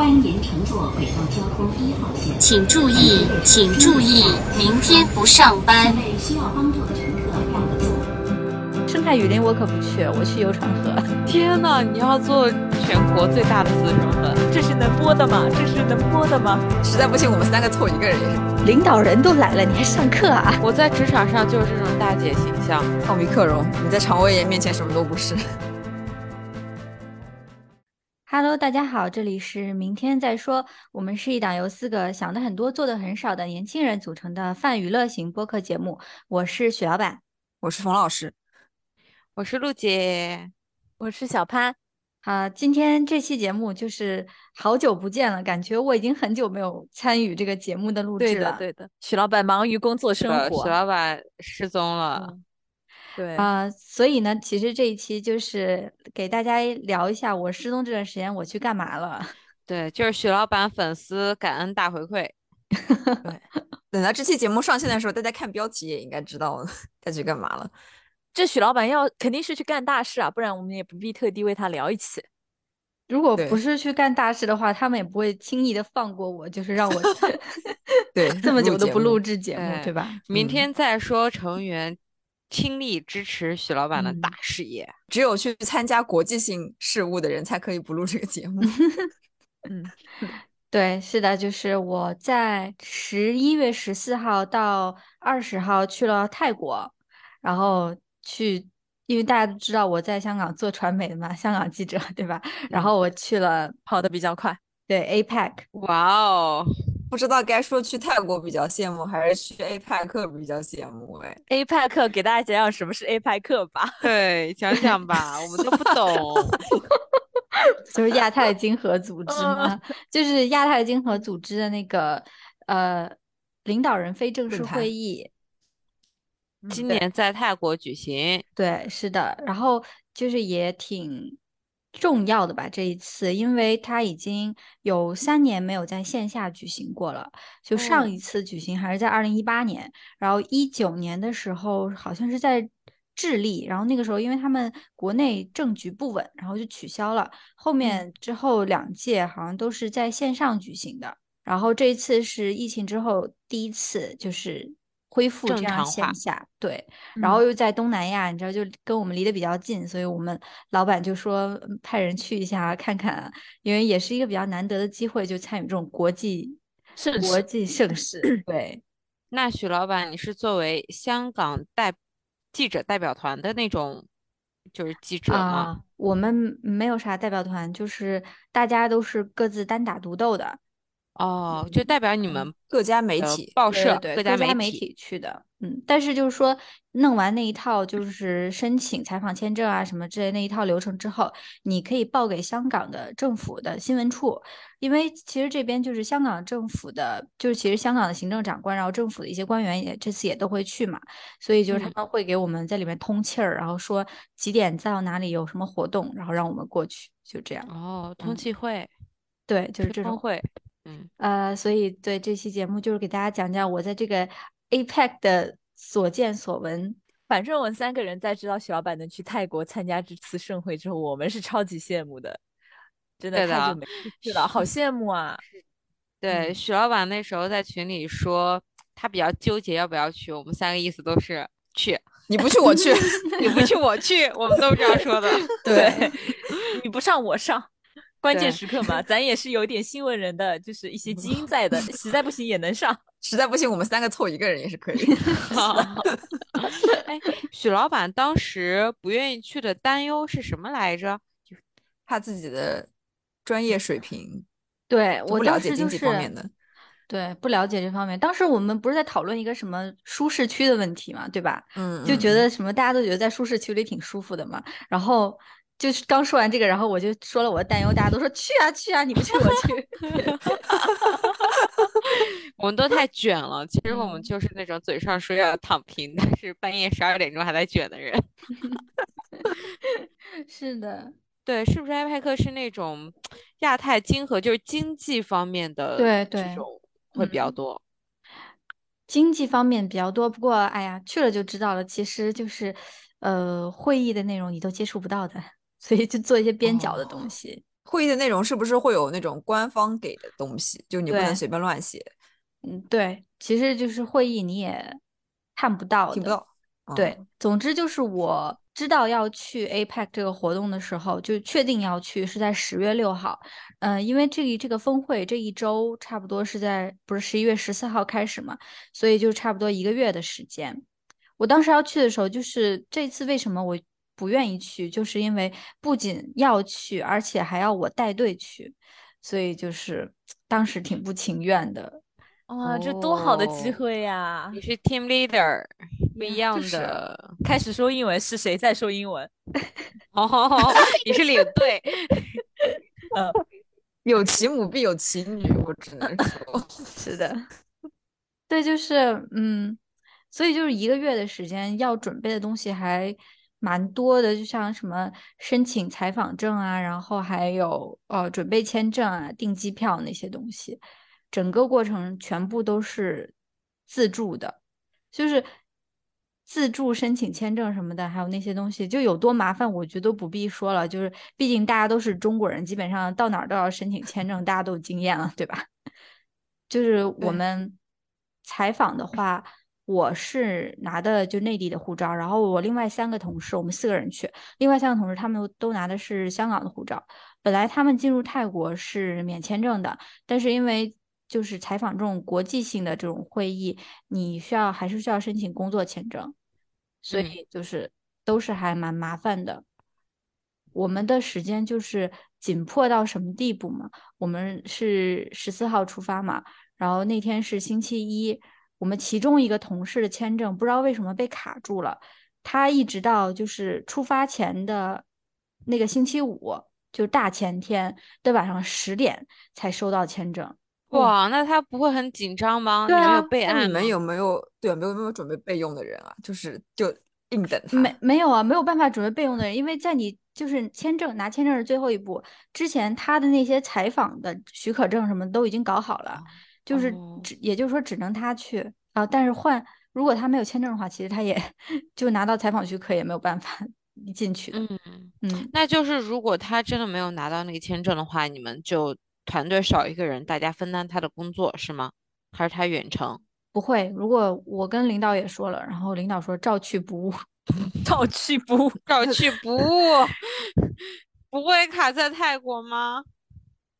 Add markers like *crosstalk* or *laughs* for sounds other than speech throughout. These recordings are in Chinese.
欢迎您乘坐轨道交通一号线。请注意，请注意，明天不上班。为需要帮助的乘客让个座。生态雨林我可不去，我去游船河。*laughs* 天呐，你要做全国最大的自成河，这是能播的吗？这是能播的吗？实在不行，我们三个凑一个人也是。领导人都来了，你还上课啊？我在职场上就是这种大姐形象。奥密克戎，你在肠胃炎面前什么都不是。Hello，大家好，这里是明天再说。我们是一档由四个想的很多、做的很少的年轻人组成的泛娱乐型播客节目。我是许老板，我是冯老师，我是陆姐，我是小潘。啊，今天这期节目就是好久不见了，感觉我已经很久没有参与这个节目的录制了。的对的，许老板忙于工作生活。呃许老板失踪了。嗯对啊、所以呢，其实这一期就是给大家聊一下我失踪这段时间我去干嘛了。*laughs* 对，就是许老板粉丝感恩大回馈。*laughs* 对等到这期节目上线的时候，大家看标题也应该知道 *laughs* 他去干嘛了。这许老板要肯定是去干大事啊，不然我们也不必特地为他聊一期。如果不是去干大事的话，他们也不会轻易的放过我，就是让我对这么久都不录制节目，对对吧？明嗯天再说成员倾力支持许老板的嗯大事业。只有去参加国际性事务的人才可以不录这个节目。*laughs* 嗯，*laughs* 对，是的，就是我在十一月十四号到二十号去了泰国，然后去，因为大家都知道我在香港做传媒的嘛，香港记者，对吧？然嗯后我去了，跑得比较快。对 APEC，哇哦，不知道该说去泰国比较羡慕，还是去 APEC 比较羡慕？哎，APEC 给大家讲讲什么是 APEC 吧。对，讲讲吧，我们都不懂。*laughs* 就是亚太经合组织嘛，*laughs* 就是亚太经合组织的那个呃领导人非正式会议，今年在泰国举行，对，是的，然后就是也挺重要的吧，这一次，因为它已经有三年没有在线下举行过了，就上哦一次举行还是在二零一八年，然后一九年的时候好像是在智利，然后那个时候因为他们国内政局不稳，然后就取消了，后面之后两届好像都是在线上举行的，然后这一次是疫情之后第一次就是恢复这样正常线下，对。然后又在东南亚，你知道，就跟我们离得比较近，所以我们老板就说嗯派人去一下看看，因为也是一个比较难得的机会，就参与这种国际盛国际盛事。对，那许老板，你是作为香港代记者代表团的那种，就是记者吗？啊，我们没有啥代表团，就是大家都是各自单打独斗的。哦，就代表你嗯们各家媒体报社、对，各各家。媒体去的，嗯，但是就是说弄完那一套就是申请采访签证啊什么之类那一套流程之后，你可以报给香港的政府的新闻处，因为其实这边就是香港政府的，就是其实香港的行政长官，然后政府的一些官员也这次也都会去嘛，所以就是他嗯们会给我们在里面通气儿，然后说几点到哪里有什么活动，然后让我们过去，就这样，哦，通嗯气会、对，就是这种。会，嗯，呃，所以对这期节目就是给大家讲讲我在这个 APEC 的所见所闻。反正我们三个人在知道许老板能去泰国参加这次盛会之后，我们是超级羡慕的，真的对的太久没去了，好羡慕啊！*laughs* 对，嗯许老板那时候在群里说他比较纠结要不要去，我们三个意思都是去，*laughs* 你不去我去，*laughs* 你不去我去，我们都是这样说的。对，你不上我上，关键时刻嘛，*laughs* 咱也是有点新闻人的，就是一些基因在的，*laughs* 实在不行也能上。实在不行我们三个凑一个人也是可以。*laughs* 哎，许老板当时不愿意去的担忧是什么来着？怕自己的专业水平对我都不了解经济方是面的。对不了解这方面。当时我们不是在讨论一个什么舒适区的问题嘛，对吧？嗯，就觉嗯得什么大家都觉得在舒适区里挺舒服的嘛。然后就是刚说完这个，然后我就说了我的担忧，大家都说去啊去啊，你不去我去。*laughs* 我们都太卷了。其实我们嗯就是那种嘴上说要躺平，但是半夜十二点钟还在卷的人。*laughs* 是的，对，是不是埃派克是那种亚太经合，就是经济方面的对对这种会比较嗯多？经济方面比较多，不过哎呀，去了就知道了，其实就是呃会议的内容你都接触不到的，所以就做一些边角的东哦西。会议的内容是不是会有那种官方给的东西？就你不能随便乱写，嗯，对，其实就是会议你也看不到的。听不到。嗯对，总之就是我知道要去 APEC 这个活动的时候，就确定要去是在十月六号。嗯、因为这个这个峰会这一周差不多是在不是十一月十四号开始嘛，所以就差不多一个月的时间。我当时要去的时候，就是这次为什么我不愿意去，就是因为不仅要去，而且还要我带队去，所以就是当时挺不情愿的。哇，这多好的机哦会呀！你是 team leader，不一样就是的。开始说英文是谁在说英文？*laughs* 好好好，你是领队。*laughs* 有其母必有其女，我只能说。*laughs* 是的，对，就是嗯，所以就是一个月的时间，要准备的东西还蛮多的，就像什么申请采访证啊，然后还有呃准备签证啊、订机票那些东西，整个过程全部都是自助的，就是自助申请签证什么的，还有那些东西，就有多麻烦，我觉得都不必说了。就是毕竟大家都是中国人，基本上到哪儿都要申请签证，大家都有经验了，对吧？就是我们采访的话，我是拿的就内地的护照，然后我另外三个同事，我们四个人去，另外三个同事他们都都拿的是香港的护照。本来他们进入泰国是免签证的，但是因为就是采访这种国际性的这种会议，你需要还是需要申请工作签证，所嗯以就是都是还蛮麻烦的。我们的时间就是紧迫到什么地步嘛？我们是十四号出发嘛，然后那天是星期一，我们其中一个同事的签证不知道为什么被卡住了，他一直到就是出发前的那个星期五，就大前天的晚上十点才收到签证。哇，那他不会很紧张吗？对你们有备案？你们有没有对没有没有准备备用的人啊？就是就硬等他。没没有啊，没有办法准备备用的人，因为在你就是签证拿签证是最后一步，之前他的那些采访的许可证什么都已经搞好了，就是哦只也就是说只能他去啊，但是换如果他没有签证的话，其实他也 *laughs* 就拿到采访许可也没有办法进去的。嗯，嗯，那就是如果他真的没有拿到那个签证的话，你们就团队少一个人，大家分担他的工作是吗？还是他远程？不会，如果我跟领导也说了，然后领导说照去不误，*laughs* 照去不误。照去不误，*laughs* 不会卡在泰国吗？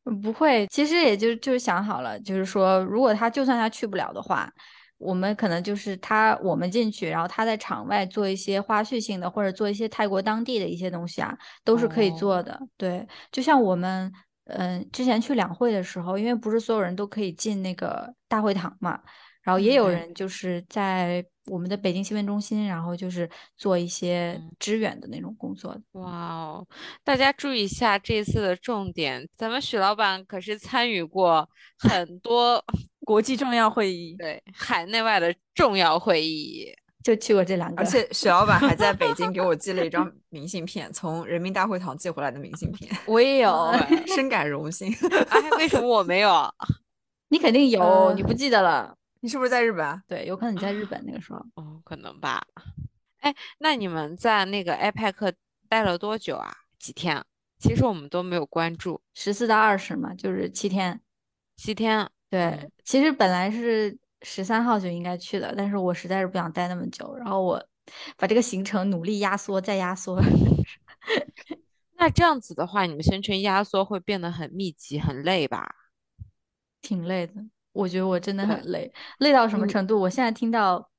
嗯不会，其实也就就是想好了，就是说，如果他就算他去不了的话，我们可能就是他我们进去，然后他在场外做一些花絮性的，或者做一些泰国当地的一些东西啊，都是可以做的。对，就像我们嗯、之前去两会的时候，因为不是所有人都可以进那个大会堂嘛，然后也有嗯人就是在我们的北京新闻中心，然后就是做一些嗯支援的那种工作的。哇哦，大家注意一下这次的重点，咱们许老板可是参与过很多 *laughs* 国际重要会议，对海内外的重要会议。就去过这两个，而且许老板还在北京给我寄了一张 *laughs* 明信片，从人民大会堂寄回来的明信片，*laughs* 我也有。深感荣幸。哎，为什么我没有？你肯定有，呃你不记得了。你是不是在日本啊？对，有可能你在日本那个时候，哦，可能吧。哎，那你们在那个 IPAC 待了多久啊？几天啊？其实我们都没有关注，十四到二十嘛，就是七天。七天。对，嗯其实本来是十三号就应该去的，但是我实在是不想待那么久，然后我把这个行程努力压缩再压缩。*laughs* 那这样子的话，你们行程压缩会变得很密集、很累吧？挺累的。我觉得我真的很累，累到什么嗯程度？我现在听到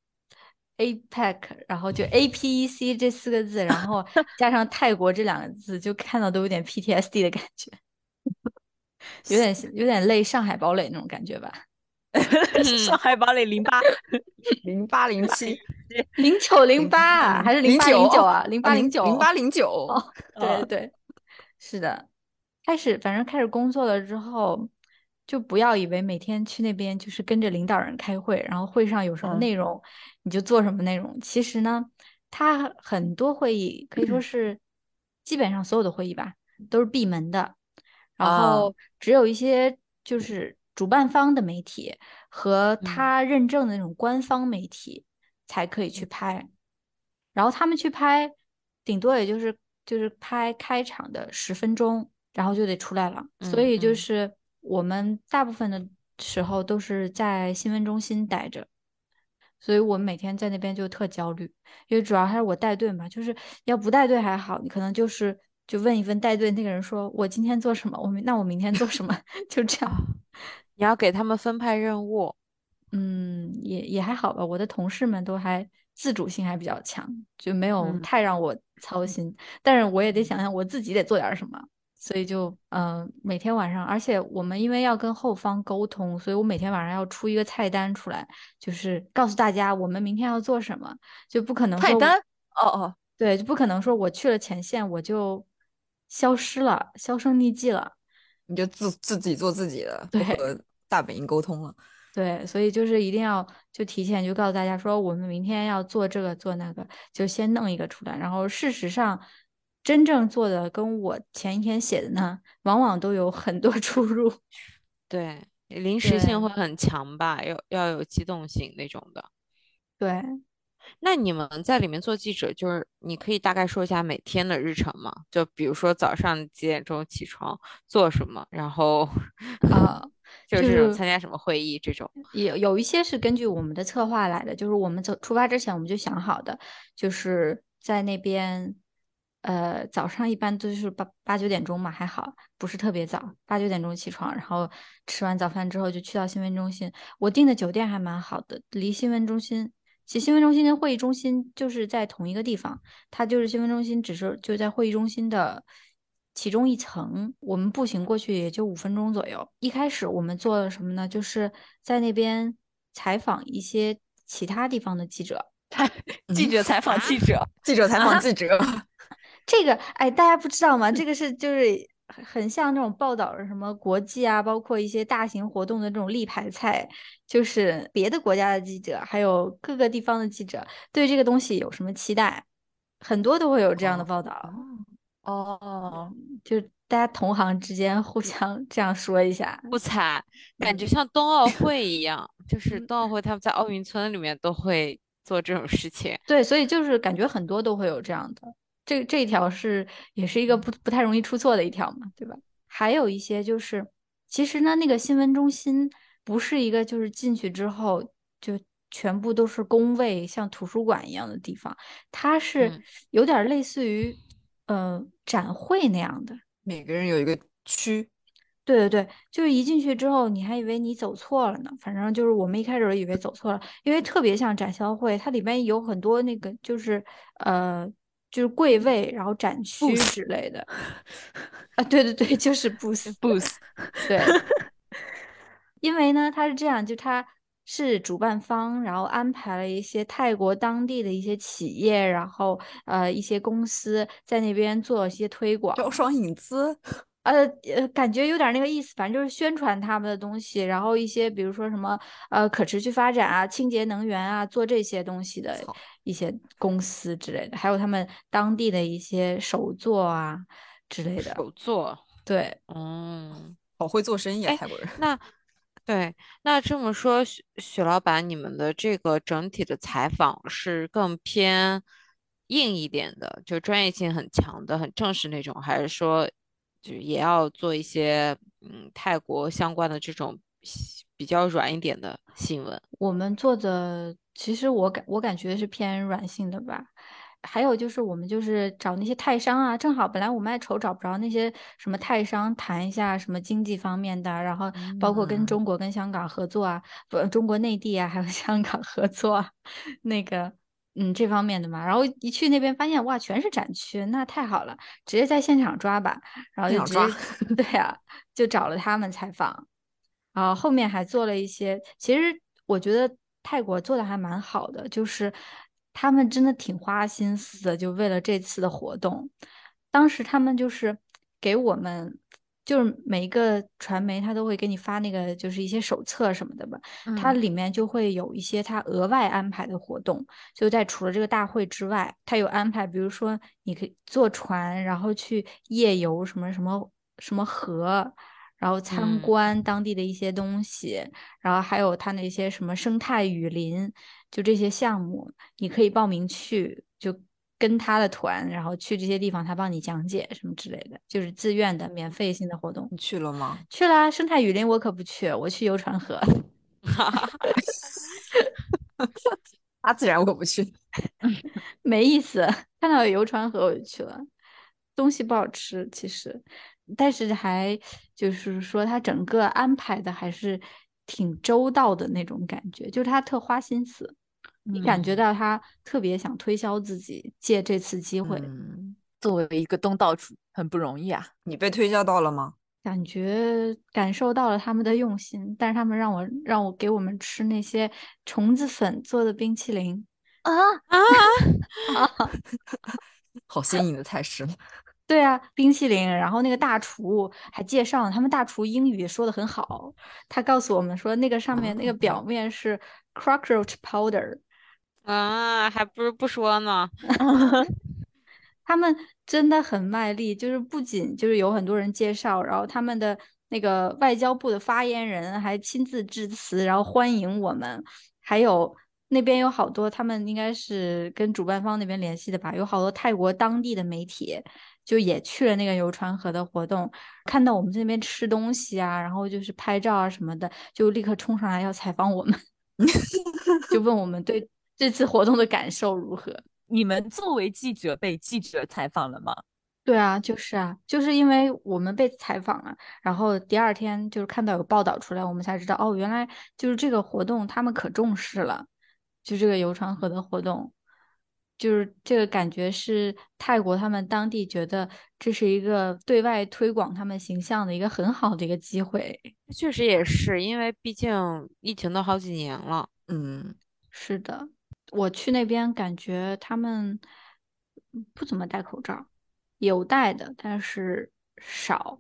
APEC，然后就 APEC 这四个字，然 *laughs* 后加上泰国这两个字，就看到都有点 PTSD 的感觉，*laughs* 有点有点累上海堡垒那种感觉吧。*laughs* 上海堡垒零八，零八零七零九零八还是零八零九啊？零八零九，零八零九。哦，对哦对，是的。开始反正开始工作了之后，就不要以为每天去那边就是跟着领导人开会，然后会上有什么嗯内容你就做什么内容。其实呢，他很多会议可以说是基本上所有的会议吧都是闭门的，然啊后只有一些就是主办方的媒体和他认证的那种官方媒体才可以去拍。然后他们去拍，顶多也就是就是拍开场的十分钟，然后就得出来了。所嗯以就嗯是我们大部分的时候都是在新闻中心待着，所以我每天在那边就特焦虑，因为主要还是我带队嘛，就是要不带队还好，你可能就是就问一问带队那个人说，我今天做什么，我明那我明天做什么，*laughs* 就这样。你要给他们分派任务。嗯，也也还好吧。我的同事们都还自主性还比较强，就没有嗯太让我操心。但是我也得想想我自己得做点儿什么，所以就嗯、呃每天晚上，而且我们因为要跟后方沟通，所以我每天晚上要出一个菜单出来，就是告诉大家我们明天要做什么，就不可能菜单哦哦，对，就不可能说我去了前线我就消失了，销声匿迹了。你就自自己做自己的，对不和大本营沟通了。对，所以就是一定要就提前就告诉大家说，我们明天要做这个做那个，就先弄一个出来。然后事实上，真正做的跟我前一天写的呢，往往都有很多 *laughs* 出入。对，临时性会很强吧，要要有机动性那种的。对，那你们在里面做记者，就是你可以大概说一下每天的日程吗？就比如说早上几点钟起床做什么，然后啊 *laughs* 就就是参加什么会议这种。有有一些是根据我们的策划来的，就是我们走出发之前我们就想好的，就是在那边，呃，早上一般都是八八九点钟嘛，还好，不是特别早，八九点钟起床，然后吃完早饭之后就去到新闻中心。我订的酒店还蛮好的，离新闻中心，其实新闻中心跟会议中心就是在同一个地方，它就是新闻中心，只是就在会议中心的其中一层，我们步行过去也就五分钟左右。一开始我们做了什么呢？就是在那边采访一些其他地方的记者。记者采访记者，记者采访记者，*laughs* 这个，哎，大家不知道吗？这个是就是很很像那种报道什么国际啊，包括一些大型活动的这种立牌菜，就是别的国家的记者，还有各个地方的记者对这个东西有什么期待，很多都会有这样的报道。哦，哦就大家同行之间互相这样说一下。不惨，感嗯觉像冬奥会一样，就是冬奥会他们在奥运村里面都会做这种事情。对，所以就是感觉很多都会有这样的，这这一条是也是一个不不太容易出错的一条嘛，对吧？还有一些就是，其实呢，那个新闻中心不是一个就是进去之后就全部都是工位，像图书馆一样的地方，它是嗯有点类似于呃展会那样的。每个人有一个区，对对对，就是一进去之后，你还以为你走错了呢。反正就是我们一开始以为走错了，因为特别像展销会，它里面有很多那个就是呃就是贵位，然后展区之类的。*laughs* 啊，对对对，就是 booth booth，*laughs* 对，*laughs* 因为呢，它是这样，就它是主办方，然后安排了一些泰国当地的一些企业，然后呃一些公司在那边做一些推广。招商引资，呃呃，感觉有点那个意思，反正就是宣传他们的东西，然后一些比如说什么呃可持续发展啊、清洁能源啊，做这些东西的一些公司之类的，还有他们当地的一些手作啊之类的。手作，对，嗯，好会做生意啊，哎泰国人。那 *laughs* 对，那这么说，许许老板，你们的这个整体的采访是更偏硬一点的，就专业性很强的、很正式那种，还是说就也要做一些嗯泰国相关的这种比较软一点的新闻？我们做的其实我感我感觉是偏软性的吧。还有就是我们就是找那些泰商啊，正好本来我们还愁找不着那些什么泰商谈一下什么经济方面的，然后包括跟嗯中国跟香港合作啊，不中国内地啊，还有 *laughs* 香港合作啊，那个嗯这方面的嘛。然后一去那边发现哇，全是展区，那太好了，直接在现场抓吧，然后就直接 *laughs* 对啊，就找了他们采访。然后后面还做了一些，其实我觉得泰国做的还蛮好的，就是他们真的挺花心思的，就为了这次的活动。当时他们就是给我们，就是每一个传媒他都会给你发那个就是一些手册什么的吧，它嗯里面就会有一些他额外安排的活动，就在除了这个大会之外，他有安排，比如说你可以坐船，然后去夜游什么什么什么河。然后参嗯观当地的一些东西，然后还有它那些什么生态雨林，就这些项目，你可以报名去，就跟他的团，然后去这些地方，他帮你讲解什么之类的，就是自愿的、免费性的活动。你去了吗？去啦，生态雨林我可不去，我去游船河。*laughs* 大自然我不去。*laughs* 没意思。看到有游船河我就去了，东西不好吃其实，但是还就是说他整个安排的还是挺周到的那种感觉，就是他特花心思，你感觉到他特别想推销自己，借这次机会。嗯，作为一个东道主，很不容易啊。你被推销到了吗？感觉感受到了他们的用心，但是他们让我让我给我们吃那些虫子粉做的冰淇淋啊啊啊，*laughs* 好新颖的菜式。*laughs* 对啊，冰淇淋。然后那个大厨还介绍，他们大厨英语说的很好。他告诉我们说，那个上面那个表面是 cockroach powder。啊，还不如不说呢。*laughs* 他们真的很卖力，就是不仅就是有很多人介绍，然后他们的那个外交部的发言人还亲自致辞，然后欢迎我们。还有那边有好多，他们应该是跟主办方那边联系的吧，有好多泰国当地的媒体就也去了那个游船河的活动，看到我们这边吃东西啊，然后就是拍照啊什么的，就立刻冲上来要采访我们，*laughs* 就问我们对这次活动的感受如何。你们作为记者被记者采访了吗？对啊，就是啊，就是因为我们被采访了，然后第二天就是看到有报道出来，我们才知道哦，原来就是这个活动他们可重视了，就这个游船河的活动，就是这个感觉是泰国他们当地觉得这是一个对外推广他们形象的一个很好的一个机会。确实也是，因为毕竟疫情都好几年了。嗯，是的。我去那边感觉他们不怎么戴口罩，有戴的，但是少，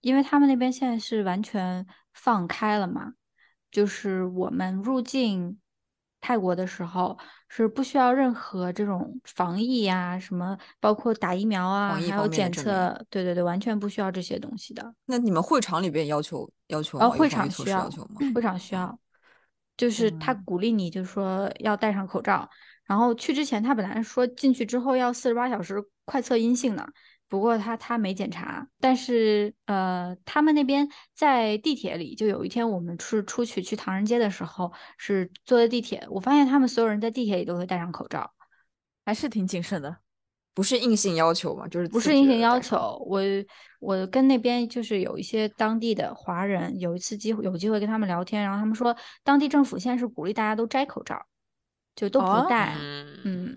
因为他们那边现在是完全放开了嘛，就是我们入境泰国的时候是不需要任何这种防疫呀，什么包括打疫苗啊，还有检测，对对对，完全不需要这些东西的。那你们会场里边要求要求哦，会场需要，要会场需要。就是他鼓励你，就是说要戴上口罩。然后去之前，他本来说进去之后要四十八小时快测阴性呢，不过他他没检查。但是呃，他们那边在地铁里，就有一天我们是出去去唐人街的时候，是坐的地铁，我发现他们所有人在地铁里都会戴上口罩，还是挺谨慎的。不是硬性要求嘛，就是不是硬性要求。我我跟那边就是有一些当地的华人，有一次机会有机会跟他们聊天，然后他们说，当地政府现在是鼓励大家都摘口罩，就都不戴，嗯，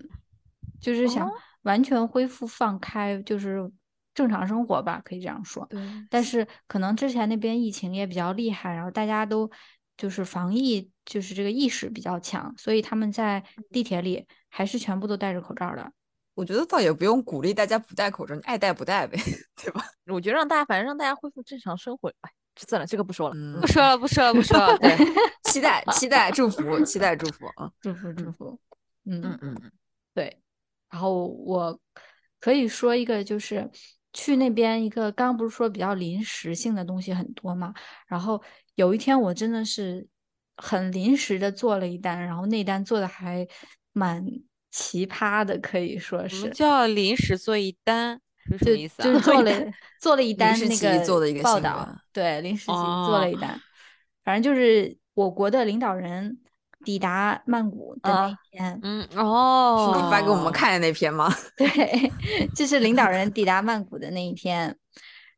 就是想完全恢复放开，就是正常生活吧，可以这样说。对。但是可能之前那边疫情也比较厉害，然后大家都就是防疫就是这个意识比较强，所以他们在地铁里还是全部都戴着口罩的。我觉得倒也不用鼓励大家不戴口罩，你爱戴不戴呗，*laughs* 对吧？我觉得让大家，反正让大家恢复正常生活。哎，算了，这个不说了，不说了，不说了，不说了。对，*laughs* 期待，期待，祝福，期待，祝福啊，祝福，祝福。嗯嗯嗯，对。然后我可以说一个，就是去那边一个，刚刚不是说比较临时性的东西很多嘛？然后有一天我真的是很临时的做了一单，然后那单做的还蛮。奇葩的可以说是，叫临时做一单是什么意思啊？就是做了 *laughs* 做了一单那个做的一个报道，对，临时做了一单，反正就是我国的领导人抵达曼谷的那一天，嗯哦，是你发给我们看的那篇吗？*laughs* 对，*laughs* 就是领导人抵达曼谷的那一天，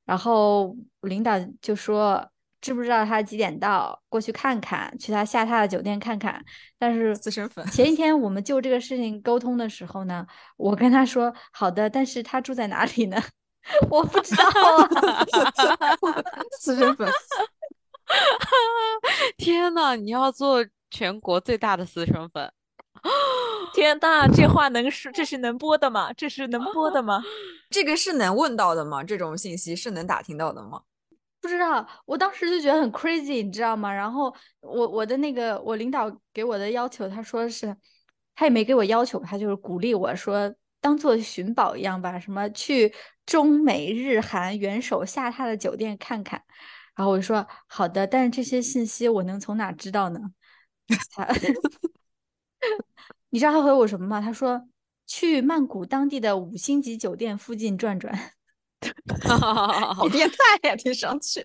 然后领导就说。知不知道他几点到？过去看看，去他下榻的酒店看看。但是私生粉。前一天我们就这个事情沟通的时候呢，我跟他说好的，但是他住在哪里呢？*laughs* 我不知道啊。*laughs* 私生粉。*laughs* 天呐，你要做全国最大的私生粉？天呐，这话能说？这是能播的吗？这是能播的吗？这个是能问到的吗？这种信息是能打听到的吗？不知道，我当时就觉得很 crazy，你知道吗？然后我我的那个我领导给我的要求，他说是，他也没给我要求，他就是鼓励我说当做寻宝一样吧，什么去中美日韩元首下榻的酒店看看。然后我就说好的，但是这些信息我能从哪知道呢？他，*laughs* 你知道他回我什么吗？他说去曼谷当地的五星级酒店附近转转，好变态呀、听上去。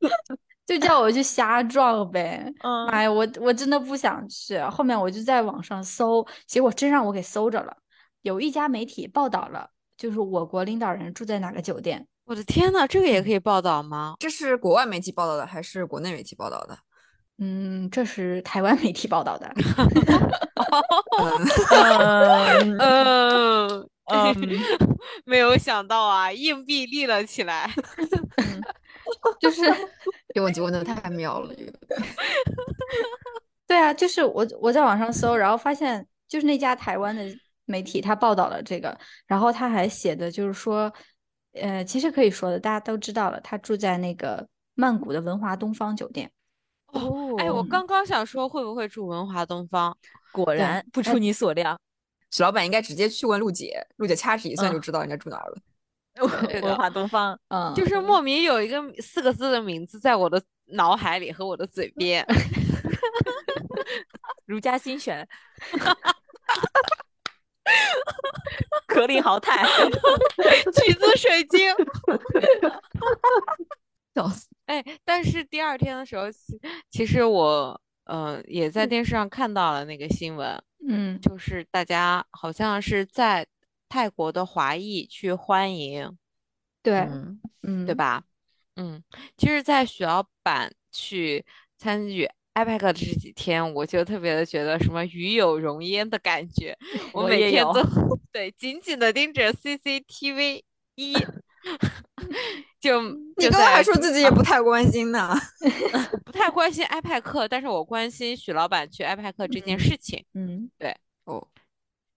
*laughs* 就叫我去瞎撞呗。嗯妈呀，我我真的不想去。后面我就在网上搜，结果真让我给搜着了。有一家媒体报道了，就是我国领导人住在哪个酒店。我的天呐，这个也可以报道吗？这是国外媒体报道的还是国内媒体报道的？嗯，这是台湾媒体报道的。*laughs* *laughs* 嗯嗯嗯，*laughs* 没有想到啊，硬币立了起来。就是这问题问的太妙了，*laughs* 对啊，就是我我在网上搜，然后发现就是那家台湾的媒体他报道了这个，然后他还写的就是说，呃，其实可以说的，大家都知道了，他住在那个曼谷的文华东方酒店。哦，哎，我刚刚想说会不会住文华东方？果然不出你所料，许老板应该直接去问陆姐，陆姐掐指一算就嗯知道人家住哪儿了。文华东方，嗯，就是莫名有一个四个字的名字在我的脑海里和我的嘴边。*laughs* 儒家心选，*laughs* 格林豪泰，*laughs* 橘子水晶。笑死！哎，但是第二天的时候，其其实我呃也在电视上看到了那个新闻，嗯就是大家好像是在泰国的华裔去欢迎，对，嗯，嗯对？吧？嗯，其实，在许老板去参与 IPAC 的这几天，我就特别的觉得什么与有荣焉的感觉。我每天都 *laughs* 对紧紧的盯着 CCTV 一，*laughs* 就就你刚刚还说自己也不太关心呢。*laughs* 我不太关心 IPAC，但是我关心许老板去 IPAC 这件事情，嗯，对哦，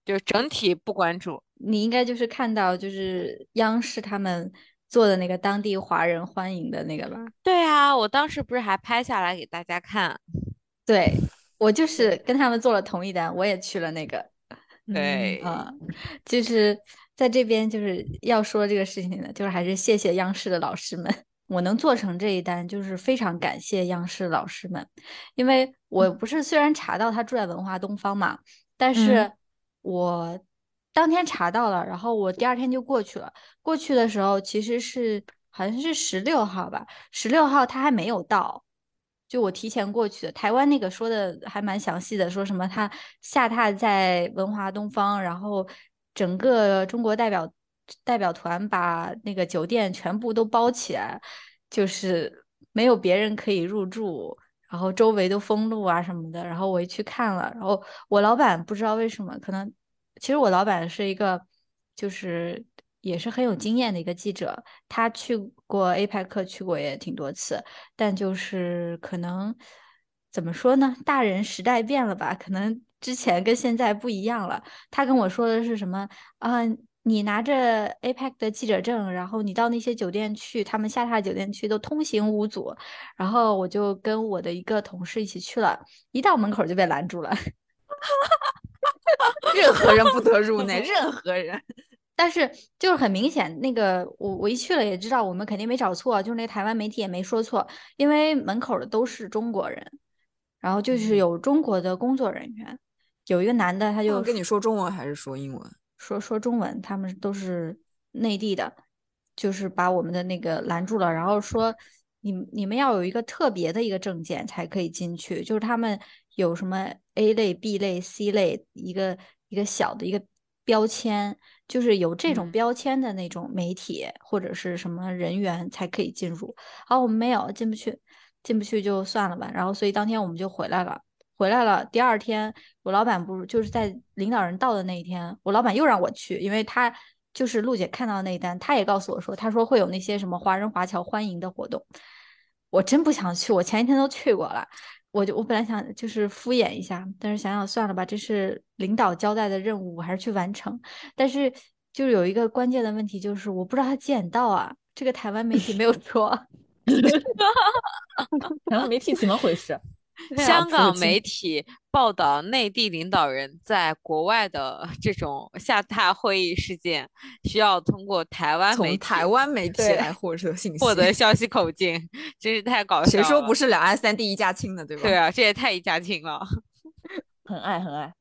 就整体不关注。你应该就是看到就是央视他们做的那个当地华人欢迎的那个吧？对啊，我当时不是还拍下来给大家看？*laughs* 对，我就是跟他们做了同一单，我也去了那个。对，嗯，就是在这边就是要说这个事情呢，就是还是谢谢央视的老师们，我能做成这一单，就是非常感谢央视老师们，因为我不是虽然查到他住在文华东方嘛，但是我当天查到了，然后我第二天就过去了，过去的时候其实是好像是十六号吧，十六号他还没有到。就我提前过去的，台湾那个说的还蛮详细的，说什么他下榻在文华东方，然后整个中国代表代表团把那个酒店全部都包起来，就是没有别人可以入住，然后周围都封路啊什么的。然后我一去看了，然后我老板不知道为什么，可能其实我老板是一个就是也是很有经验的一个记者，他去过 APEC 去过也挺多次，但就是可能怎么说呢？大人时代变了吧？可能之前跟现在不一样了。他跟我说的是什么啊？你拿着 APEC 的记者证，然后你到那些酒店去，他们下榻酒店去都通行无阻。然后我就跟我的一个同事一起去了，一到门口就被拦住了。*laughs* 任何人不得入内，任何人。*laughs* 但是就是很明显，那个我我一去了也知道，我们肯定没找错，就是那台湾媒体也没说错，因为门口的都是中国人，然后就是有中国的工作人员，有一个男的他他就跟你说中文还是说英文？说说中文，他们都是内地的，就是把我们的那个拦住了，然后说你你们要有一个特别的一个证件才可以进去，就是他们有什么 A 类、B 类、C 类一个一个小的一个标签，就是有这种嗯。标签的那种媒体或者是什么人员才可以进入，然后我们没有进不去，进不去就算了吧，然后所以当天我们就回来了。回来了，第二天我老板不就是在领导人到的那一天，我老板又让我去，因为他就是陆姐看到的那一单，他也告诉我说，他说会有那些什么华人华侨欢迎的活动，我真不想去，我前一天都去过了，我就我本来想就是敷衍一下，但是想想算了吧，这是领导交代的任务，我还是去完成。但是就是有一个关键的问题，就是我不知道他几点到啊，这个台湾媒体没有说。*laughs* 台湾媒体怎么回事？*laughs* 香港媒体报道内地领导人在国外的 *laughs* 这种下榻会议事件，需要通过台湾媒台湾媒体对来获得信息，获得消息口径，真是太搞笑了。谁说不是两岸三地一家亲的，对吧？对啊，这也太一家亲了。很爱很爱。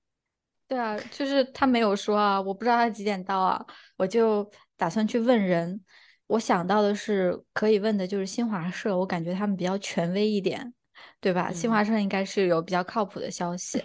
对啊，就是他没有说啊，我不知道他几点到啊，我就打算去问人。我想到的是可以问的就是新华社，我感觉他们比较权威一点，对吧？新华社应该是有比较靠谱的消息，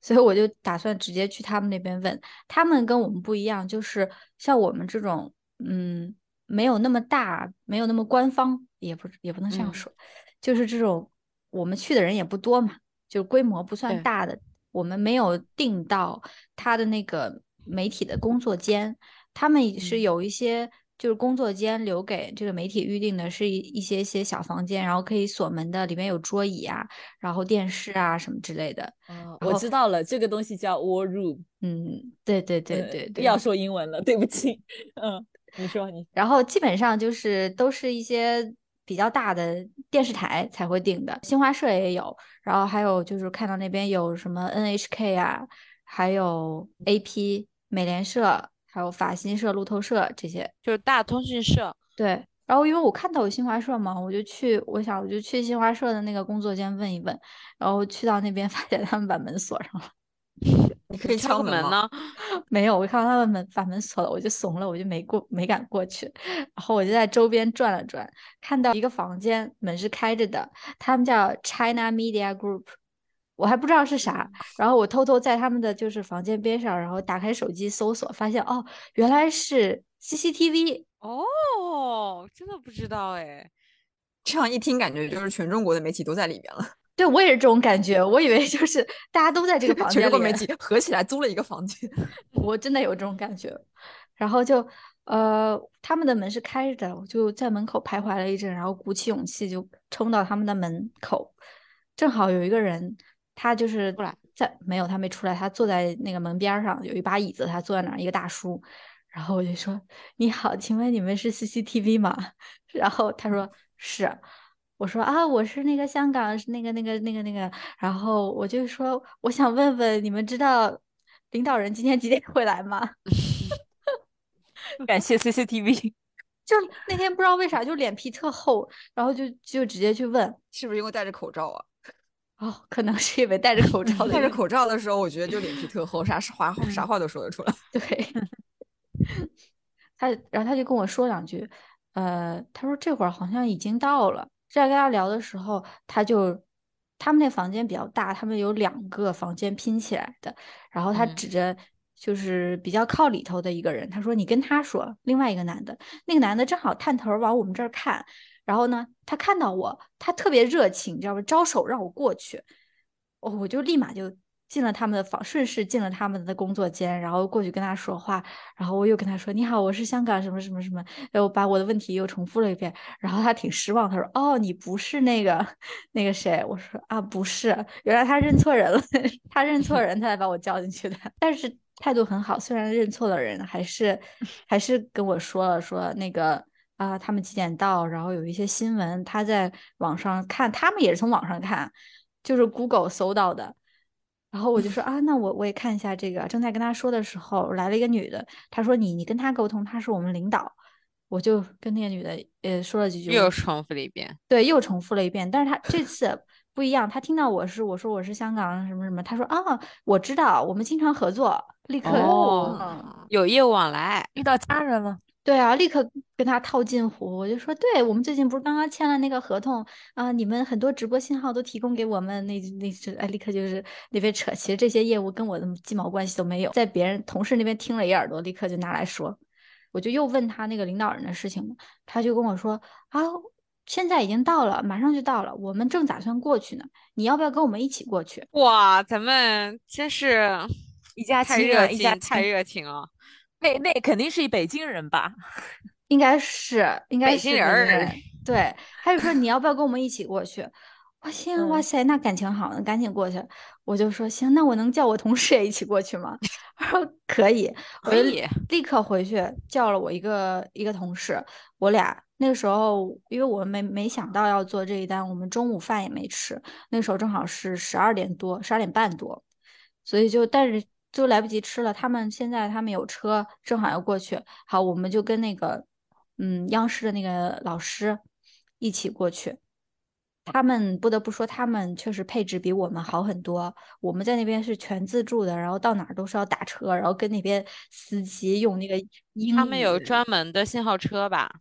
所以我就打算直接去他们那边问。他们跟我们不一样，就是像我们这种，嗯，没有那么大，没有那么官方，也不也不能这样嗯说，就是这种我们去的人也不多嘛，就规模不算大的。我们没有定到他的那个媒体的工作间，他们是嗯有一些就是工作间留给这个媒体预定的是一一些些小房间，然后可以锁门的，里面有桌椅啊，然后电视啊什么之类的。哦，我知道了，这个东西叫 war room。嗯，对对对对对对。要说英文了，对不起。嗯，你说你然后基本上就是都是一些比较大的电视台才会订的，新华社也有，然后还有就是看到那边有什么 NHK 啊，还有 AP、美联社，还有法新社、路透社这些。就是大通讯社。对，然后因为我看到有新华社嘛，我就去，我想我就去新华社的那个工作间问一问，然后去到那边 *laughs* 发现他们把门锁上了。*laughs* 你可以敲门呢？*laughs* 没有，我看到他们门把门锁了，我就怂了，我就没过，没敢过去。然后我就在周边转了转，看到一个房间门是开着的，他们叫 China Media Group，我还不知道是啥。然后我偷偷在他们的就是房间边上，然后打开手机搜索，发现哦，原来是 CCTV。哦，真的不知道哎。这样一听，感觉就是全中国的媒体都在里面了。*laughs* 对我也是这种感觉，我以为就是大家都在这个房间里。全中国媒体合起来租了一个房间。*laughs* 我真的有这种感觉，然后就呃，他们的门是开着的，我就在门口徘徊了一阵，然后鼓起勇气就冲到他们的门口，正好有一个人，他就是出来在没有他没出来，他坐在那个门边儿上，有一把椅子，他坐在那儿，一个大叔，然后我就说你好，请问你们是 CCTV 吗？*laughs* 然后他说是。我说啊，我是那个香港，是那个那个那个那个，然后我就说，我想问问你们知道领导人今天几点会来吗？*laughs* 感谢 CCTV。*laughs* 就那天不知道为啥就脸皮特厚，然后就就直接去问，是不是因为戴着口罩啊？哦，可能是因为戴着口罩的戴着口罩的时候，我觉得就脸皮特厚，啥话啥话都说得出来。*laughs* 对，他然后他就跟我说两句，呃，他说这会儿好像已经到了。在跟他聊的时候，他就他们那房间比较大，他们有两个房间拼起来的，然后他嗯指着就是比较靠里头的一个人，他说你跟他说，另外一个男的，那个男的正好探头往我们这儿看，然后呢，他看到我，他特别热情，你知道吗？招手让我过去，哦，我就立马就进了他们的房，顺势进了他们的工作间，然后过去跟他说话，然后我又跟他说：“你好，我是香港什么什么什么。”然后把我的问题又重复了一遍，然后他挺失望，他说：“哦，你不是那个 *laughs* 那个谁？”我说：“啊，不是，原来他认错人了，*laughs* 他认错人，他才把我叫进去的。”但是态度很好，虽然认错了人，还是还是跟我说了说那个。啊，他们几点到？然后有一些新闻，他在网上看，他们也是从网上看，就是 Google 搜到的。然后我就说 *laughs* 啊，那我我也看一下这个。正在跟他说的时候，来了一个女的，她说你你跟他沟通，他是我们领导。我就跟那个女的呃说了几句，又重复了一遍。对，又重复了一遍。但是他这次不一样，他听到我是我说我是香港什么什么，他说啊，我知道，我们经常合作，立刻哦嗯，有业务往来。遇到家人了，对啊，立刻跟他套近乎，我就说，对我们最近不是刚刚签了那个合同啊、你们很多直播信号都提供给我们，那那是哎，立刻就是那边扯，其实这些业务跟我的鸡毛关系都没有，在别人同事那边听了一耳朵，立刻就拿来说，我就又问他那个领导人的事情嘛，他就跟我说啊，现在已经到了，马上就到了，我们正打算过去呢，你要不要跟我们一起过去？哇，咱们真是一家太热亲啊，一家，太。热情了。那那肯定是一北京人吧？*laughs* 应该是，应该是北京人儿对，他就说你要不要跟我们一起过去？我心，*laughs* 哇嗯塞，那感情好，呢赶紧过去。我就说行，那我能叫我同事也一起过去吗？*laughs* 他说可以，我就可以立刻回去叫了我一个一个同事，我俩那个时候，因为我没没想到要做这一单，我们中午饭也没吃，那个时候正好是十二点多，十二点半多，所以就但是就来不及吃了。他们现在他们有车，正好要过去，好，我们就跟那个嗯央视的那个老师一起过去。他们不得不说，他们确实配置比我们好很多。我们在那边是全自助的，然后到哪儿都是要打车，然后跟那边司机用那个英语。他们有专门的信号车吧？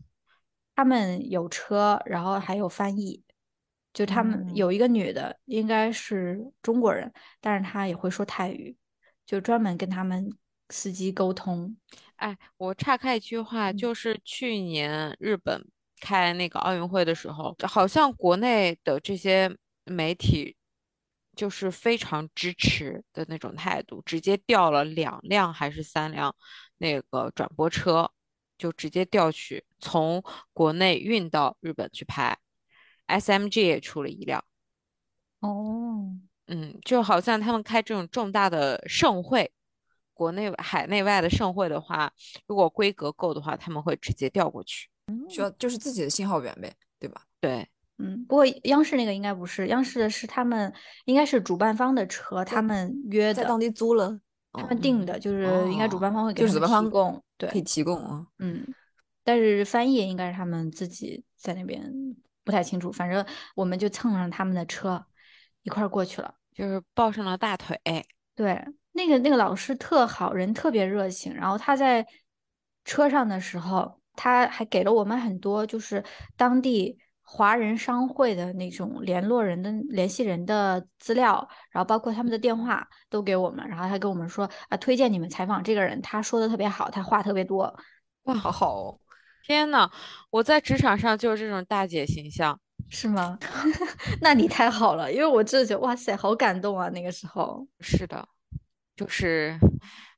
他们有车，然后还有翻译。就他们嗯有一个女的，应该是中国人，但是她也会说泰语，就专门跟他们司机沟通。哎，我岔开一句话，嗯就是去年日本开那个奥运会的时候，好像国内的这些媒体就是非常支持的那种态度，直接调了两辆还是三辆那个转播车，就直接调去从国内运到日本去拍，SMG 也出了一辆。哦，嗯，就好像他们开这种重大的盛会，国内海内外的盛会的话，如果规格够的话，他们会直接调过去。需要就是自己的信号源呗，对吧？对，嗯，不过央视那个应该不是，央视的是他们应该是主办方的车，他们约的，在当地租了，他嗯们定的，就是应该主办方会给他们就是主办方提供，对，可以提供啊。嗯，但是翻译应该是他们自己在那边，不太清楚。反正我们就蹭上他们的车，一块儿过去了。就是抱上了大腿。对，那个那个老师特好，人特别热情。然后他在车上的时候，他还给了我们很多就是当地华人商会的那种联络人的联系人的资料，然后包括他们的电话都给我们。然后他跟我们说啊，推荐你们采访这个人，他说的特别好，他话特别多。哇，好好哦，天呐，我在职场上就是这种大姐形象。是吗？*laughs* 那你太好了，因为我真的觉得哇塞，好感动啊！那个时候，是的，就是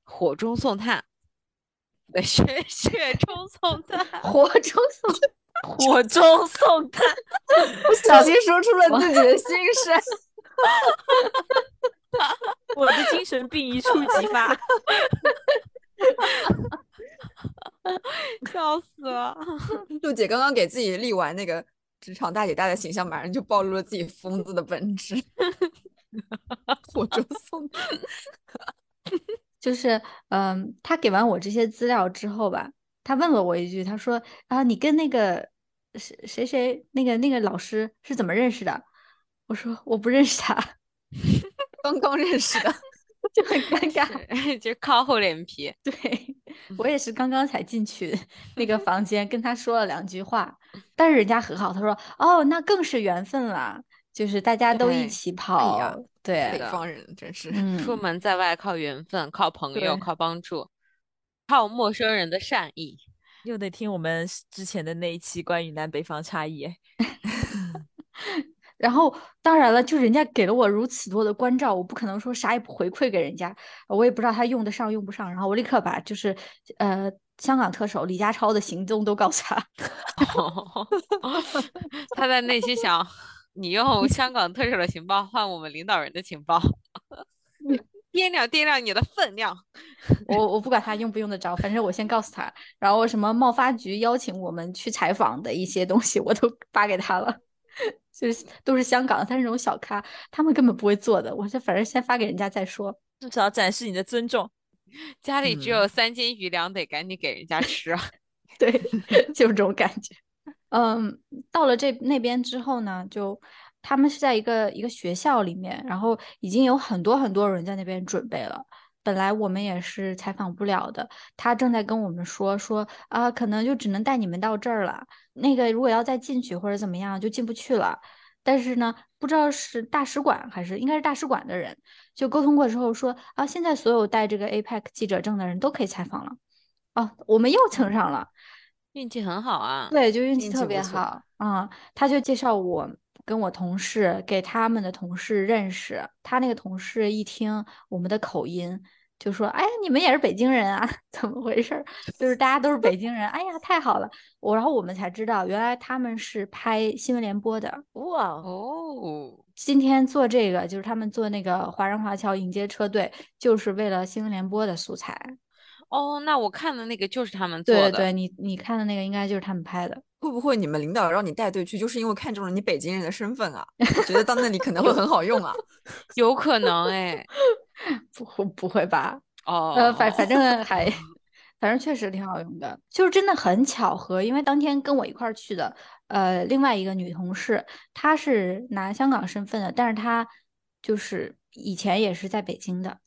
火中送炭，对，血血中送炭。*laughs* 火中送 *laughs* 火中送炭，不小心说出了自己的心声。我的精神病一触即发。笑死了！杜姐刚刚给自己立完那个职场大姐大的形象，马上就暴露了自己疯子的本质。*laughs* 火 *laughs* 中送炭，就是，嗯，他给完我这些资料之后吧，他问了我一句，他说啊，你跟那个谁谁谁那个那个老师是怎么认识的？我说我不认识他，*laughs* 刚刚认识的，就很尴尬。就靠厚脸皮。对我也是刚刚才进去那个房间，跟他说了两句话，但是人家很好，他说哦，那更是缘分啦，就是大家都一起哎跑，呀对北，方人真是。嗯，*laughs* 出门在外靠缘分，靠朋友，靠帮助，靠陌生人的善意。又得听我们之前的那一期关于南北方差异，哎 *laughs* 然后当然了，就人家给了我如此多的关照，我不可能说啥也不回馈给人家，我也不知道他用得上用不上。然后我立刻把就是呃香港特首李家超的行踪都告诉他。*laughs* 他在内心想：你用香港特首的情报换我们领导人的情报，*laughs* 掂量掂量你的分量。我我不管他用不用得着，反正我先告诉他。然后什么贸发局邀请我们去采访的一些东西，我都发给他了。*laughs* 就是都是香港的，他是那种小咖，他们根本不会做的。我这反正先发给人家再说。至少展示你的尊重。家里只嗯有三斤余粮，得赶紧给人家吃啊。*laughs* 对，*laughs* 就是这种感觉。嗯，到了这那边之后呢，就他们是在一个一个学校里面，然后已经有很多很多人在那边准备了。本来我们也是采访不了的，他正在跟我们说说啊，可能就只能带你们到这儿了。那个如果要再进去或者怎么样，就进不去了。但是呢，不知道是大使馆还是应该是大使馆的人，就沟通过之后说啊，现在所有带这个 APEC 记者证的人都可以采访了。哦，我们又蹭上了。运气很好啊。对，就运气特别好啊、他就介绍我跟我同事给他们的同事认识，他那个同事一听我们的口音，就说：“哎呀，你们也是北京人啊？*laughs* 怎么回事儿？就是大家都是北京人。哎呀，太好了！我然后我们才知道，原来他们是拍新闻联播的。哇，哦，今天做这个就是他们做那个华人华侨迎接车队，就是为了新闻联播的素材。哦，那我看的那个就是他们做的。对对对，你你看的那个应该就是他们拍的。会不会你们领导让你带队去，就是因为看中了你北京人的身份啊？觉得到那里可能会很好用啊？*laughs* 有可能哎。*laughs* 不会不会吧？哦，呃，反反正还，*laughs* 反正确实挺好用的，就是真的很巧合，因为当天跟我一块儿去的，呃另外一个女同事，她是拿香港身份的，但是她就是以前也是在北京的，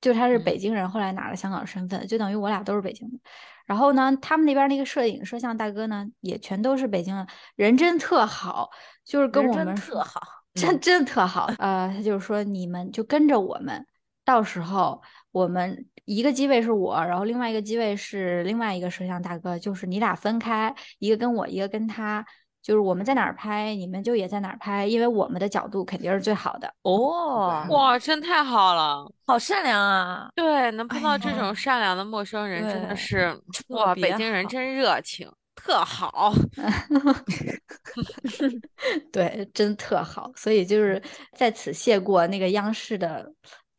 就她是北京人，后来拿了香港身份，就等于我俩都是北京的。然后呢，他们那边那个摄影摄像大哥呢，也全都是北京的，人真特好，就是跟我们特好，真真特好。呃，他就是说你们就跟着我们，到时候我们一个机位是我，然后另外一个机位是另外一个摄像大哥，就是你俩分开，一个跟我，一个跟他。就是我们在哪儿拍，你们就也在哪儿拍，因为我们的角度肯定是最好的。哦，哇，真太好了！好善良啊！对，能碰到这种善良的陌生人，真的是特哇，北京人真热情，特好。*laughs* *laughs* 对，真特好，所以就是在此谢过那个央视的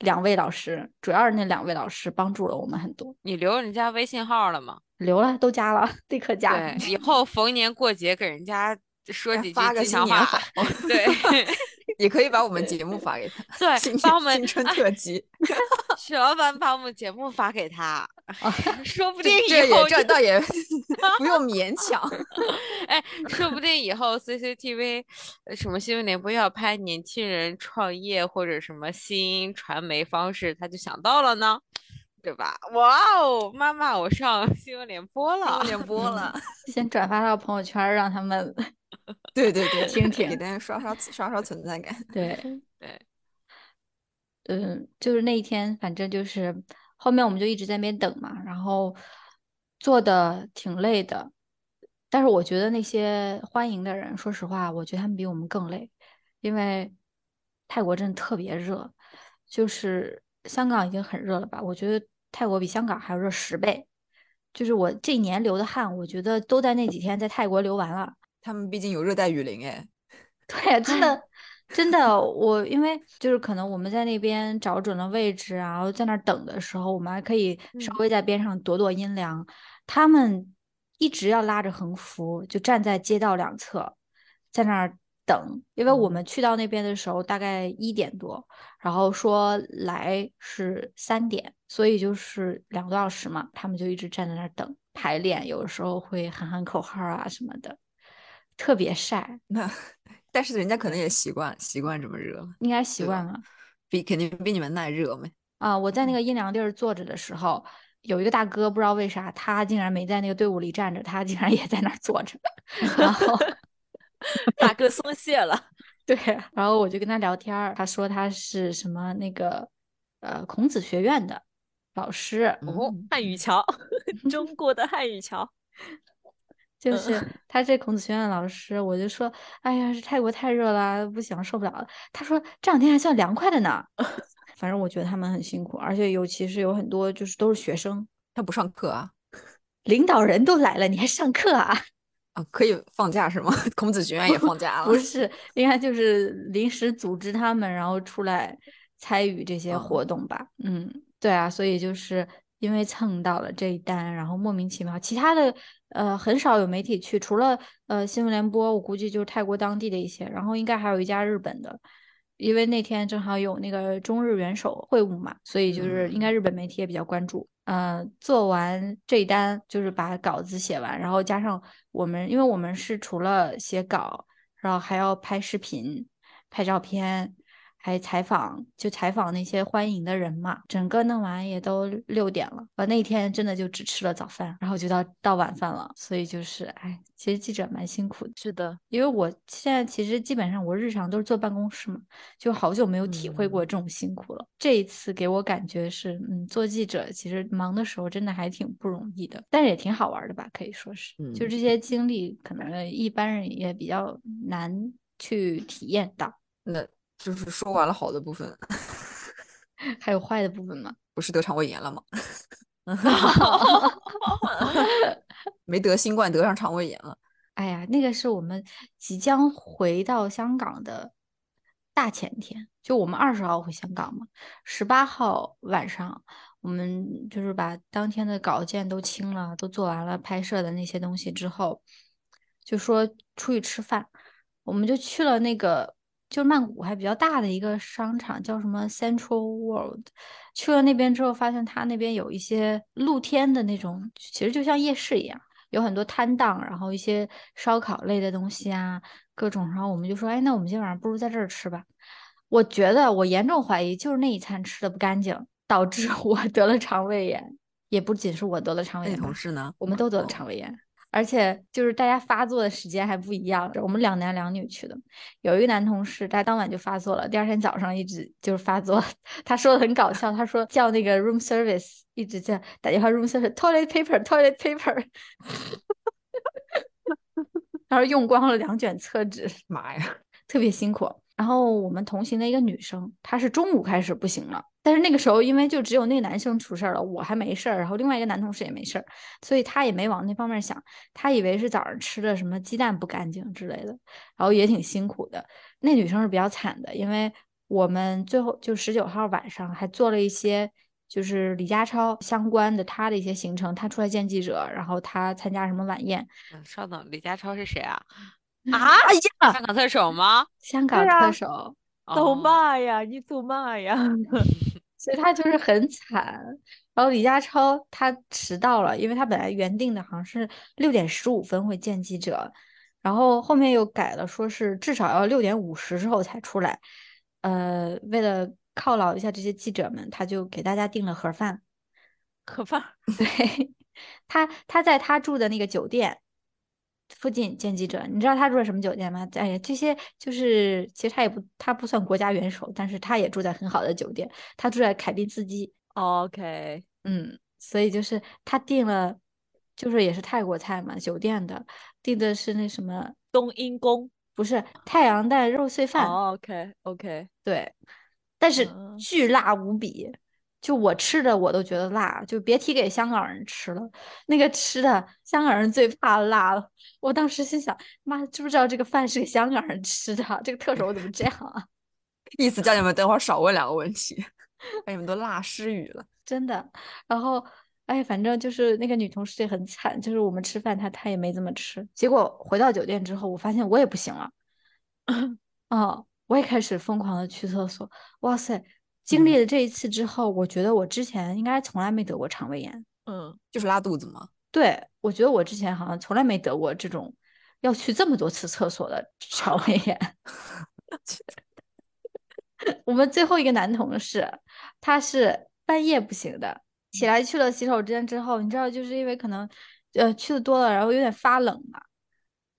两位老师，主要是那两位老师帮助了我们很多。你留人家微信号了吗？留了，都加了，立刻加。对，以后逢年过节给人家说几句吉祥话 *laughs* 对 *laughs* 也可以把我们节目发给他。对 *laughs* 新，把我们春啊特辑，*laughs* 许老板把我们节目发给他，*laughs* 说不定这这以后就也这倒也不用勉强。哎，说不定以后 CCTV 呃什么新闻联播要拍年轻人创业或者什么新传媒方式，他就想到了呢，对吧？哇哦，妈妈，我上新闻联播了，新闻联。*laughs* 播了，*laughs* 先转发到朋友圈，让他们对 *laughs* 对对，听听给大家刷刷刷刷存在感。对。对，嗯，就是那一天，反正就是后面我们就一直在那边等嘛，然后做的挺累的，但是我觉得那些欢迎的人，说实话，我觉得他们比我们更累，因为泰国真的特别热，就是香港已经很热了吧，我觉得泰国比香港还要热十倍，就是我这一年流的汗，我觉得都在那几天在泰国流完了。他们毕竟有热带雨林哎，*laughs* 对，真的，*laughs* 真的，我因为就是可能我们在那边找准了位置啊，然后在那儿等的时候，我们还可以稍嗯微在边上躲躲阴凉。他们一直要拉着横幅，就站在街道两侧，在那儿等。因为我们去到那边的时候大概一点多，然后说来是三点，所以就是两个多小时嘛，他们就一直站在那儿等排练，有的时候会喊喊口号啊什么的，特别晒。那但是人家可能也习惯习惯这么热了，应该习惯了比肯定比你们耐热嘛。啊！我在那个阴凉地儿坐着的时候，有一个大哥不知道为啥，他竟然没在那个队伍里站着，他竟然也在那儿坐着。*laughs* 然后 *laughs* 大哥松懈了。*laughs* 对，然后我就跟他聊天儿，他说他是什么那个呃孔子学院的老师，哦嗯，汉语桥，*laughs* 中国的汉语桥。就是他这孔子学院的老师，我就说，哎呀，是泰国太热了，不行，受不了了。他说这两天还算凉快的呢。反正我觉得他们很辛苦，而且尤其是有很多就是都是学生，他不上课啊？领导人都来了，你还上课啊？啊，可以放假是吗？*laughs* 孔子学院也放假了？*laughs* 不是，应该就是临时组织他们，然后出来参与这些活哦动吧。嗯，对啊，所以就是因为蹭到了这一单，然后莫名其妙，其他的呃很少有媒体去，除了呃新闻联播，我估计就是泰国当地的一些，然后应该还有一家日本的。因为那天正好有那个中日元首会晤嘛，所以就是应该日本媒体也比较关注。嗯，做完这一单就是把稿子写完，然后加上我们，因为我们是除了写稿，然后还要拍视频、拍照片，还采访，就采访那些欢迎的人嘛。整个弄完也都六点了，我那天真的就只吃了早饭，然后就到到晚饭了。所以就是，哎，其实记者蛮辛苦的。是的，因为我现在其实基本上我日常都是坐办公室嘛，就好久没有体会过嗯这种辛苦了。这一次给我感觉是，嗯，做记者其实忙的时候真的还挺不容易的，但是也挺好玩的吧，可以说是。就嗯这些经历，可能一般人也比较难去体验到。那就是说完了好的部分，*laughs* 还有坏的部分吗？不是得肠胃炎了吗？*laughs* 没得新冠，得上肠胃炎了。哎呀，那个是我们即将回到香港的大前天，就我们二十号回香港嘛，十八号晚上我们就是把当天的稿件都清了，都做完了拍摄的那些东西之后，就说出去吃饭，我们就去了那个就曼谷还比较大的一个商场，叫什么 Central World。去了那边之后，发现它那边有一些露天的那种，其实就像夜市一样。有很多摊档，然后一些烧烤类的东西啊，各种。然后我们就说，哎，那我们今天晚上不如在这儿吃吧。我觉得我严重怀疑就是那一餐吃的不干净，导致 *laughs* 我得了肠胃炎。也不仅是我得了肠胃炎吧，同事呢？我们都得了哦肠胃炎，而且就是大家发作的时间还不一样。我们两男两女去的，有一个男同事，他当晚就发作了，第二天早上一直就是发作。*laughs* 他说的很搞笑，他说叫那个 room service，一直叫打电话 room service，toilet paper，toilet paper，他说 *laughs* 用光了两卷厕纸。妈呀！特别辛苦。然后我们同行的一个女生，她是中午开始不行了，但是那个时候因为就只有那个男生出事儿了，我还没事儿，然后另外一个男同事也没事儿，所以他也没往那方面想，他以为是早上吃的什么鸡蛋不干净之类的，然后也挺辛苦的。那女生是比较惨的，因为我们最后就十九号晚上还做了一些。就是李家超相关的他的一些行程，他出来见记者，然后他参加什么晚宴，嗯稍等，李家超是谁啊？*laughs* 啊香港特首吗？香港特首，走哦嘛呀，你走嘛呀！*laughs* 所以他就是很惨。然后李家超他迟到了，因为他本来原定的好像是六点十五分会见记者，然后后面又改了，说是至少要六点五十之后才出来。呃，为了犒劳一下这些记者们，他就给大家订了盒饭。盒饭，*laughs* 对，他他在他住的那个酒店附近见记者，你知道他住在什么酒店吗？哎呀，这些就是其实他也不他不算国家元首，但是他也住在很好的酒店，他住在凯宾斯基，OK，嗯，所以就是他订了，就是也是泰国菜嘛，酒店的订的是那什么，冬阴功。不是太阳蛋肉碎饭，哦，OK OK，对，但是嗯。巨辣无比，就我吃的我都觉得辣，就别提给香港人吃了。那个吃的香港人最怕辣了，我当时心想，妈，知不知道这个饭是给香港人吃的？这个特首怎么这样啊？*laughs* 意思叫你们等会儿少问两个问题，把你们都辣失语了。真的。然后，哎，反正就是那个女同事也很惨，就是我们吃饭她她也没怎么吃。结果回到酒店之后，我发现我也不行了，*coughs* 哦，我也开始疯狂的去厕所。哇塞！经历了这一次之后，我觉得我之前应该从来没得过肠胃炎。嗯，就是拉肚子吗？对，我觉得我之前好像从来没得过这种要去这么多次厕所的肠胃炎。*laughs* 我们最后一个男同事，他是半夜不行的，起来去了洗手间之后，你知道，就是因为可能呃去的多了，然后有点发冷嘛，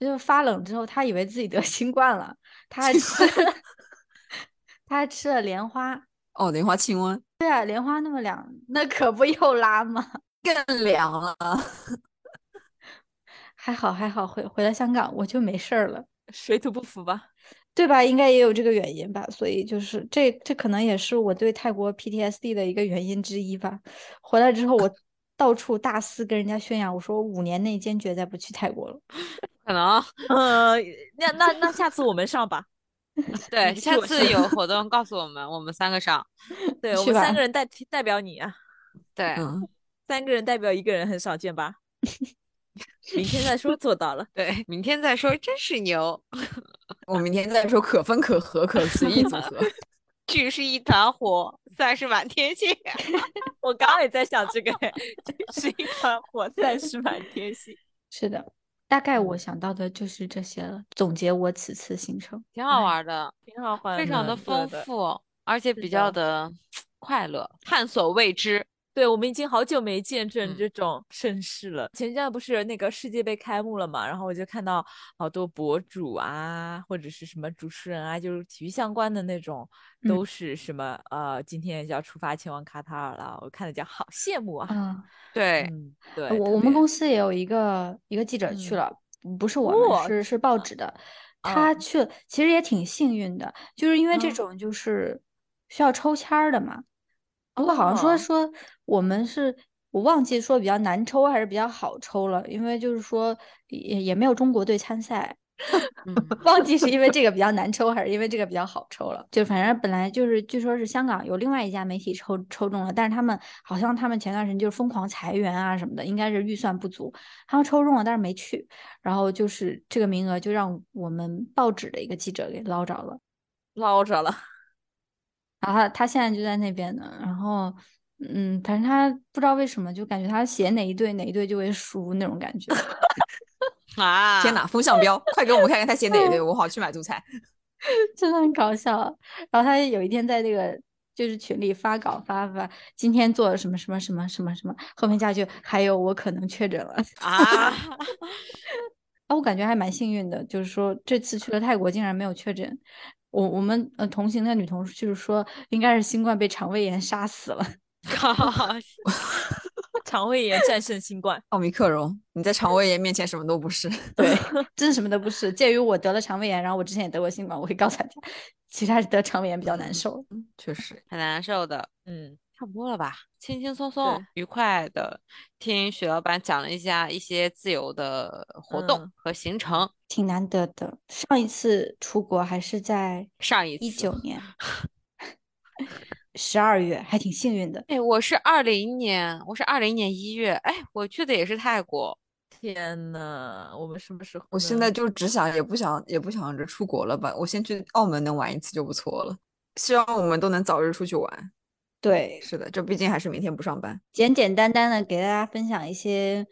就是发冷之后，他以为自己得新冠了，他还吃 *laughs* 他还吃了莲花，哦，莲花清瘟对啊，莲花那么凉，那可不又拉吗？*laughs* 更凉了。*laughs* 还好还好，回回了香港我就没事儿了。水土不服吧？对吧？应该也有这个原因吧，所以就是这这可能也是我对泰国 PTSD 的一个原因之一吧。回来之后，我到处大肆跟人家宣扬，我说五年内坚决再不去泰国了。可能 *laughs* 呃，那那那下次我们上吧。*laughs* 对，下次有活动告诉我们，我们三个上。对我们三个人代替代表你啊，对，嗯，三个人代表一个人很少见吧？*laughs* 明天再说，做到了。*laughs* 对，明天再说，真是牛，我明天再说可分可合可随意组合。聚是一团火，散是满天星。我刚刚也在想这个，是一团火，散是满天星。是的，大概我想到的就是这些了。总结我此次行程，挺好玩的，挺好玩非常的丰富，而且比较的 *tsk* 快乐，探索未知。对，我们已经好久没见证嗯这种盛世了。前阵不是那个世界杯开幕了嘛，然后我就看到好多博主啊，或者是什么主持人啊，就是体育相关的那种，都是什么、呃，今天就要出发前往卡塔尔了。我看着就好羡慕啊。啊，对，嗯，对，我我们公司也有一个一个记者去嗯了，不是我们，哇是是报纸的。他哦去了，其实也挺幸运的，就是因为这嗯种就是需要抽签儿的嘛。不过好像说哦说我们是我忘记说比较难抽还是比较好抽了，因为就是说也也没有中国队参赛，嗯，*laughs* 忘记是因为这个比较难抽还是因为这个比较好抽了。就反正本来就是据说是香港有另外一家媒体抽抽中了，但是他们好像他们前段时间就是疯狂裁员啊什么的，应该是预算不足，他们抽中了但是没去，然后就是这个名额就让我们报纸的一个记者给捞着了。捞着了。然后他他现在就在那边呢，然后嗯，反正他不知道为什么，就感觉他写哪一对哪一对就会输那种感觉。*laughs* 啊！天哪，风向标，快给我们看看他写哪一对，*laughs* 我好去买足彩。真的很搞笑。然后他有一天在那个就是群里发稿发发，今天做了什么什么什么什么什么，后面加一句还有我可能确诊了。啊，*laughs* 啊，我感觉还蛮幸运的，就是说这次去了泰国竟然没有确诊。我我们呃同行的女同事就是说应该是新冠被肠胃炎杀死了。靠！肠胃炎战胜新冠，奥密克戎，你在肠胃炎面前什么都不是。*laughs* 对，真是什么都不是。鉴于我得了肠胃炎，然后我之前也得过新冠，我会告诉大家，其实还是得肠胃炎比较难受。确实，很难受的。嗯，差不多了吧，轻轻松松、愉快的听许老板讲了一下一些自由的活动嗯和行程。挺难得的。上一次出国还是在上一次一九年 *laughs* 十二月，还挺幸运的。哎，我是二零年，我是二零年一月，哎，我去的也是泰国。天呐，我们什么时候？我现在就只想也不想也不想着出国了吧，我先去澳门能玩一次就不错了。希望我们都能早日出去玩。对，是的，这毕竟还是明天不上班。简简单单的给大家分享一些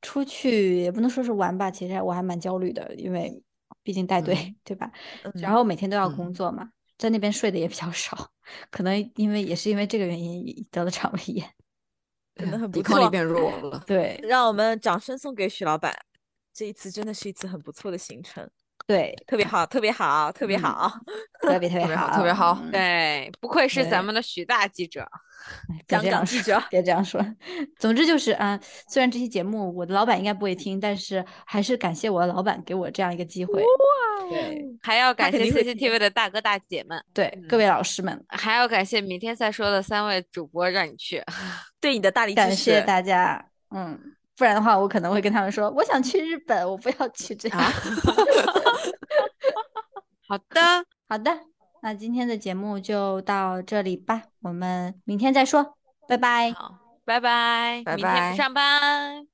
出去，也不能说是玩吧，其实我还蛮焦虑的，因为毕竟带队，嗯对吧？嗯然后每天都要嗯工作嘛，在那边睡的也比较少，可能因为也是因为这个原因得了肠胃炎。*laughs* 真的很不抵抗力。变弱了。对让我们掌声送给许老板，这一次真的是一次很不错的行程，对，特别好，特别好，特别嗯好。特别特别 *laughs* 特别好好，特别好嗯对，不愧是咱们的许大记者。香别这样说港记者别这样说。总之就是嗯、虽然这期节目我的老板应该不会听，但是还是感谢我的老板给我这样一个机会。对还要感谢 CCTV 的大哥大姐们，对，各位老师们，还要感谢明天再说的三位主播让你去。*laughs* 对你的大力支持，感谢大家。嗯，不然的话，我可能会跟他们说，我想去日本，我不要去这样。*laughs* 啊好的，*laughs* 好的，那今天的节目就到这里吧，我们明天再说，拜拜。好，拜拜，拜明天拜不上班。